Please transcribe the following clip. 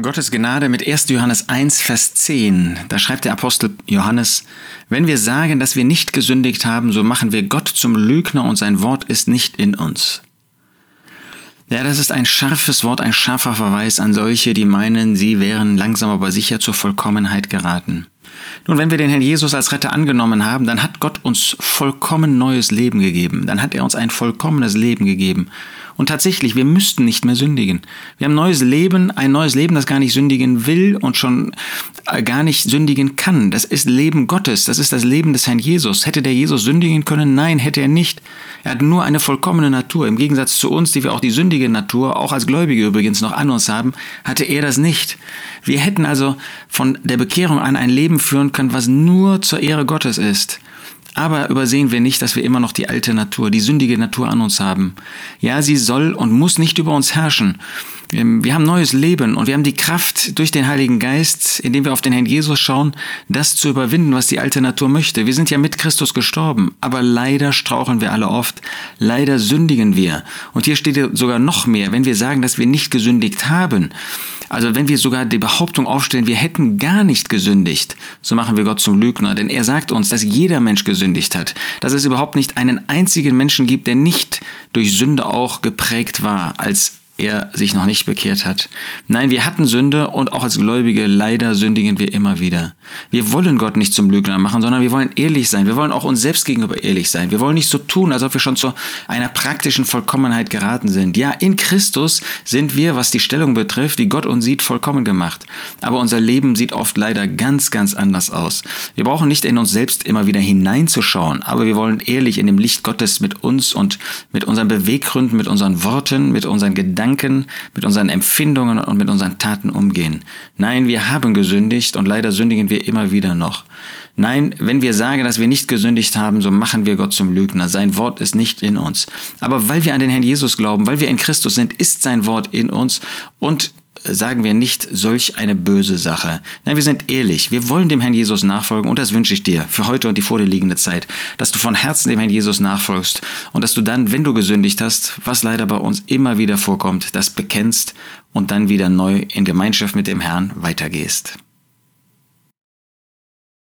Gottes Gnade mit 1. Johannes 1, Vers 10. Da schreibt der Apostel Johannes, wenn wir sagen, dass wir nicht gesündigt haben, so machen wir Gott zum Lügner und sein Wort ist nicht in uns. Ja, das ist ein scharfes Wort, ein scharfer Verweis an solche, die meinen, sie wären langsam aber sicher zur Vollkommenheit geraten. Nun, wenn wir den Herrn Jesus als Retter angenommen haben, dann hat Gott uns vollkommen neues Leben gegeben. Dann hat er uns ein vollkommenes Leben gegeben. Und tatsächlich, wir müssten nicht mehr sündigen. Wir haben neues Leben, ein neues Leben, das gar nicht sündigen will und schon äh, gar nicht sündigen kann. Das ist Leben Gottes, das ist das Leben des Herrn Jesus. Hätte der Jesus sündigen können? Nein, hätte er nicht. Er hat nur eine vollkommene Natur. Im Gegensatz zu uns, die wir auch die sündige Natur, auch als Gläubige übrigens noch an uns haben, hatte er das nicht. Wir hätten also von der Bekehrung an ein Leben führen können, was nur zur Ehre Gottes ist. Aber übersehen wir nicht, dass wir immer noch die alte Natur, die sündige Natur an uns haben. Ja, sie soll und muss nicht über uns herrschen. Wir haben neues Leben und wir haben die Kraft durch den Heiligen Geist, indem wir auf den Herrn Jesus schauen, das zu überwinden, was die alte Natur möchte. Wir sind ja mit Christus gestorben, aber leider straucheln wir alle oft. Leider sündigen wir. Und hier steht sogar noch mehr, wenn wir sagen, dass wir nicht gesündigt haben. Also wenn wir sogar die Behauptung aufstellen, wir hätten gar nicht gesündigt, so machen wir Gott zum Lügner, denn er sagt uns, dass jeder Mensch gesündigt hat, dass es überhaupt nicht einen einzigen Menschen gibt, der nicht durch Sünde auch geprägt war als er sich noch nicht bekehrt hat. Nein, wir hatten Sünde und auch als Gläubige leider sündigen wir immer wieder. Wir wollen Gott nicht zum Lügner machen, sondern wir wollen ehrlich sein. Wir wollen auch uns selbst gegenüber ehrlich sein. Wir wollen nicht so tun, als ob wir schon zu einer praktischen Vollkommenheit geraten sind. Ja, in Christus sind wir, was die Stellung betrifft, die Gott uns sieht, vollkommen gemacht. Aber unser Leben sieht oft leider ganz, ganz anders aus. Wir brauchen nicht in uns selbst immer wieder hineinzuschauen, aber wir wollen ehrlich in dem Licht Gottes mit uns und mit unseren Beweggründen, mit unseren Worten, mit unseren Gedanken Gedanken, mit unseren Empfindungen und mit unseren Taten umgehen. Nein, wir haben gesündigt und leider sündigen wir immer wieder noch. Nein, wenn wir sagen, dass wir nicht gesündigt haben, so machen wir Gott zum Lügner. Sein Wort ist nicht in uns. Aber weil wir an den Herrn Jesus glauben, weil wir in Christus sind, ist sein Wort in uns und sagen wir nicht solch eine böse Sache. Nein, wir sind ehrlich. Wir wollen dem Herrn Jesus nachfolgen und das wünsche ich dir für heute und die vor dir liegende Zeit, dass du von Herzen dem Herrn Jesus nachfolgst und dass du dann, wenn du gesündigt hast, was leider bei uns immer wieder vorkommt, das bekennst und dann wieder neu in Gemeinschaft mit dem Herrn weitergehst.